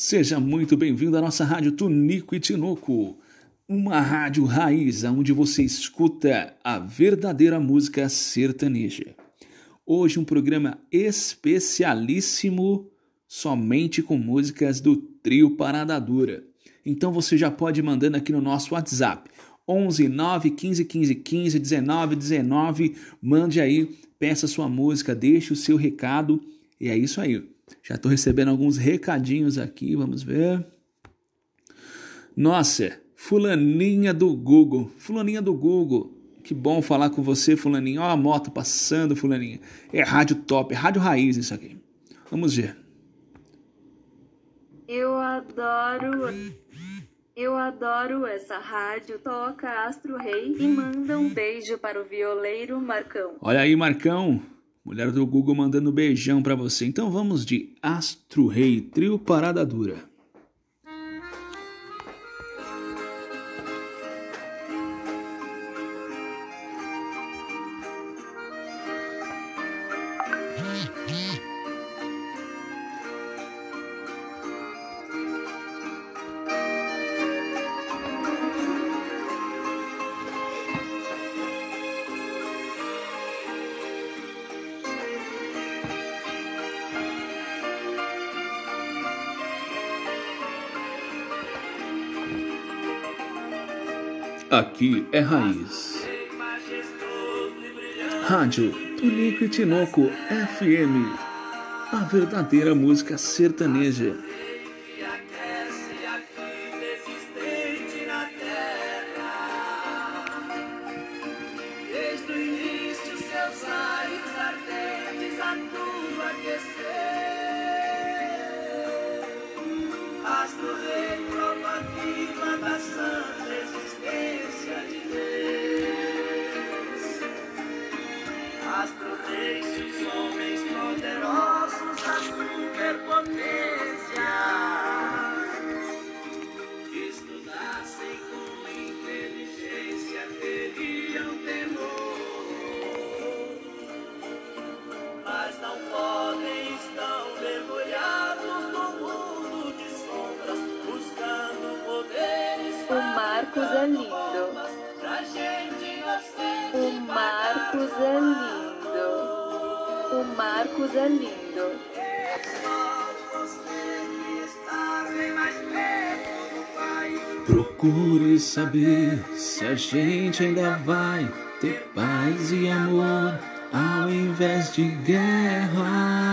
Seja muito bem-vindo à nossa rádio Tunico e Tinoco, uma rádio raiz onde você escuta a verdadeira música sertaneja. Hoje um programa especialíssimo somente com músicas do trio Parada Dura. Então você já pode ir mandando aqui no nosso WhatsApp 11 9 15 15 15 19 19. Mande aí, peça sua música, deixe o seu recado e é isso aí. Já estou recebendo alguns recadinhos aqui, vamos ver. Nossa, fulaninha do Google, fulaninha do Google. Que bom falar com você, fulaninha. Ó a moto passando, fulaninha. É rádio top, é rádio raiz isso aqui. Vamos ver. Eu adoro. Eu adoro essa rádio. Toca Astro Rei e manda um beijo para o violeiro Marcão. Olha aí, Marcão. Mulher do Google mandando beijão para você. Então vamos de Astro Rei, trio Parada Dura. Aqui é Raiz. Rádio Tunico e Tinoco FM. A verdadeira música sertaneja. Desde o início, seus ares ardentes a tudo aquecer. O Marcos é lindo. O Marcos é lindo. O Marcos é lindo. Procure saber se a gente ainda vai ter paz e amor ao invés de guerra.